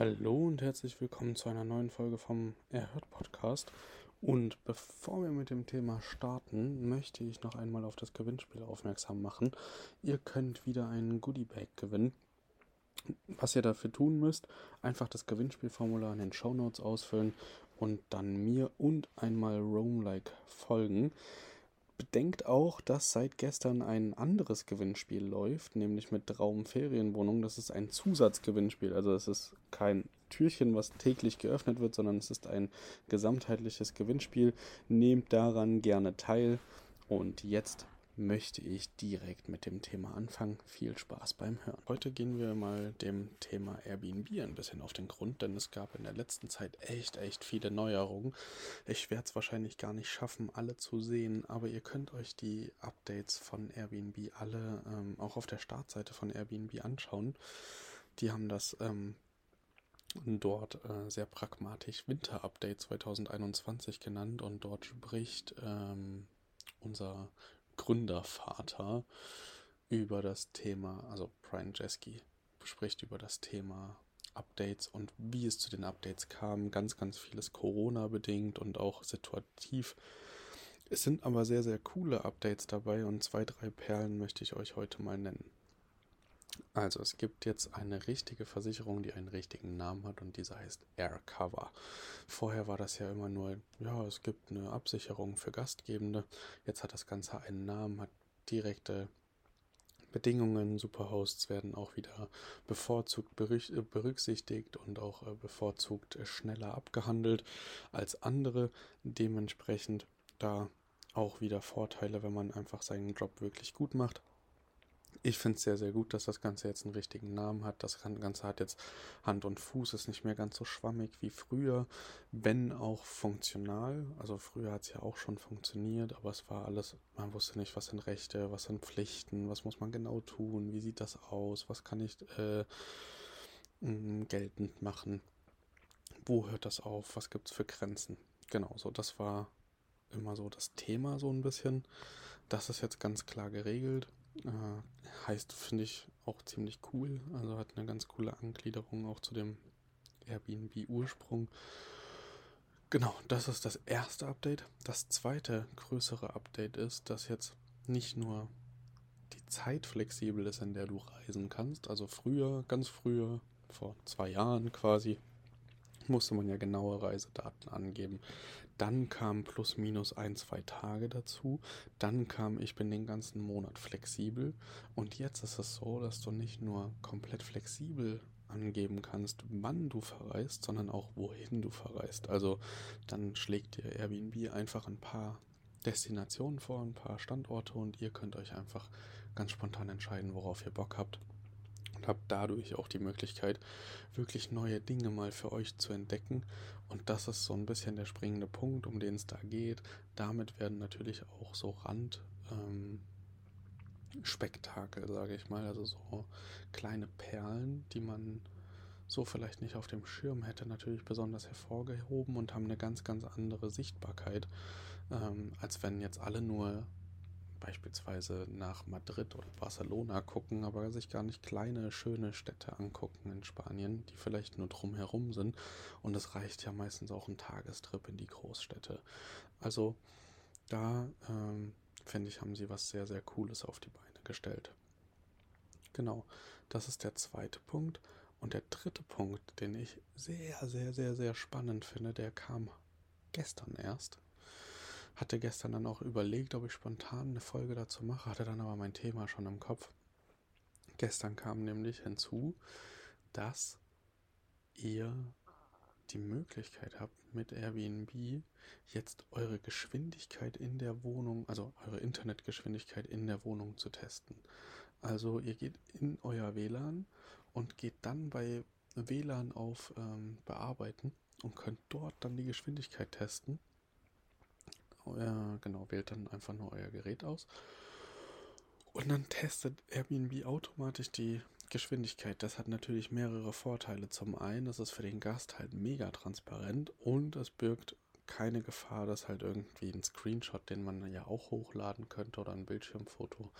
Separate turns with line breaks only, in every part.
Hallo und herzlich willkommen zu einer neuen Folge vom Erhört Podcast. Und bevor wir mit dem Thema starten, möchte ich noch einmal auf das Gewinnspiel aufmerksam machen. Ihr könnt wieder einen Goodie Bag gewinnen. Was ihr dafür tun müsst, einfach das Gewinnspielformular in den Show Notes ausfüllen und dann mir und einmal Roam-like folgen. Bedenkt auch, dass seit gestern ein anderes Gewinnspiel läuft, nämlich mit Traumferienwohnung. Das ist ein Zusatzgewinnspiel. Also es ist kein Türchen, was täglich geöffnet wird, sondern es ist ein gesamtheitliches Gewinnspiel. Nehmt daran gerne teil. Und jetzt möchte ich direkt mit dem Thema anfangen. Viel Spaß beim Hören. Heute gehen wir mal dem Thema Airbnb ein bisschen auf den Grund, denn es gab in der letzten Zeit echt, echt viele Neuerungen. Ich werde es wahrscheinlich gar nicht schaffen, alle zu sehen, aber ihr könnt euch die Updates von Airbnb alle ähm, auch auf der Startseite von Airbnb anschauen. Die haben das ähm, dort äh, sehr pragmatisch Winter-Update 2021 genannt und dort spricht ähm, unser Gründervater über das Thema, also Brian Jeski spricht über das Thema Updates und wie es zu den Updates kam. Ganz, ganz vieles Corona bedingt und auch situativ. Es sind aber sehr, sehr coole Updates dabei und zwei, drei Perlen möchte ich euch heute mal nennen. Also es gibt jetzt eine richtige Versicherung, die einen richtigen Namen hat und diese heißt Aircover. Vorher war das ja immer nur, ja, es gibt eine Absicherung für Gastgebende. Jetzt hat das Ganze einen Namen, hat direkte Bedingungen. Superhosts werden auch wieder bevorzugt berücksichtigt und auch äh, bevorzugt schneller abgehandelt als andere. Dementsprechend da auch wieder Vorteile, wenn man einfach seinen Job wirklich gut macht. Ich finde es sehr, sehr gut, dass das Ganze jetzt einen richtigen Namen hat. Das Ganze hat jetzt Hand und Fuß, ist nicht mehr ganz so schwammig wie früher, wenn auch funktional. Also früher hat es ja auch schon funktioniert, aber es war alles, man wusste nicht, was sind Rechte, was sind Pflichten, was muss man genau tun, wie sieht das aus, was kann ich äh, geltend machen, wo hört das auf, was gibt es für Grenzen. Genau, so das war immer so das Thema so ein bisschen. Das ist jetzt ganz klar geregelt. Äh, heißt, finde ich auch ziemlich cool. Also hat eine ganz coole Angliederung auch zu dem Airbnb-Ursprung. Genau, das ist das erste Update. Das zweite größere Update ist, dass jetzt nicht nur die Zeit flexibel ist, in der du reisen kannst. Also früher, ganz früher, vor zwei Jahren quasi, musste man ja genaue Reisedaten angeben. Dann kam plus minus ein, zwei Tage dazu. Dann kam, ich bin den ganzen Monat flexibel. Und jetzt ist es so, dass du nicht nur komplett flexibel angeben kannst, wann du verreist, sondern auch wohin du verreist. Also dann schlägt dir Airbnb einfach ein paar Destinationen vor, ein paar Standorte und ihr könnt euch einfach ganz spontan entscheiden, worauf ihr Bock habt und habt dadurch auch die Möglichkeit, wirklich neue Dinge mal für euch zu entdecken. Und das ist so ein bisschen der springende Punkt, um den es da geht. Damit werden natürlich auch so Rand. Ähm, Spektakel, sage ich mal, also so kleine Perlen, die man so vielleicht nicht auf dem Schirm hätte, natürlich besonders hervorgehoben und haben eine ganz, ganz andere Sichtbarkeit, ähm, als wenn jetzt alle nur beispielsweise nach Madrid oder Barcelona gucken, aber sich gar nicht kleine, schöne Städte angucken in Spanien, die vielleicht nur drumherum sind. Und es reicht ja meistens auch ein Tagestrip in die Großstädte. Also da ähm, finde ich, haben sie was sehr, sehr Cooles auf die Beine gestellt. Genau, das ist der zweite Punkt. Und der dritte Punkt, den ich sehr, sehr, sehr, sehr spannend finde, der kam gestern erst. Hatte gestern dann auch überlegt, ob ich spontan eine Folge dazu mache, hatte dann aber mein Thema schon im Kopf. Gestern kam nämlich hinzu, dass ihr die Möglichkeit habt, mit Airbnb jetzt eure Geschwindigkeit in der Wohnung, also eure Internetgeschwindigkeit in der Wohnung zu testen. Also ihr geht in euer WLAN und geht dann bei WLAN auf ähm, Bearbeiten und könnt dort dann die Geschwindigkeit testen. Euer, genau, wählt dann einfach nur euer Gerät aus. Und dann testet Airbnb automatisch die Geschwindigkeit. Das hat natürlich mehrere Vorteile. Zum einen ist es für den Gast halt mega transparent und es birgt keine Gefahr, dass halt irgendwie ein Screenshot, den man ja auch hochladen könnte oder ein Bildschirmfoto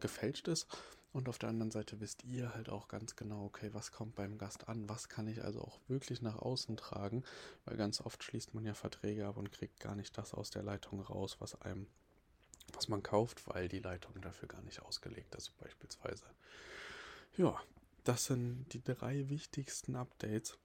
gefälscht ist. Und auf der anderen Seite wisst ihr halt auch ganz genau, okay, was kommt beim Gast an, was kann ich also auch wirklich nach außen tragen, weil ganz oft schließt man ja Verträge ab und kriegt gar nicht das aus der Leitung raus, was einem, was man kauft, weil die Leitung dafür gar nicht ausgelegt ist, beispielsweise. Ja, das sind die drei wichtigsten Updates,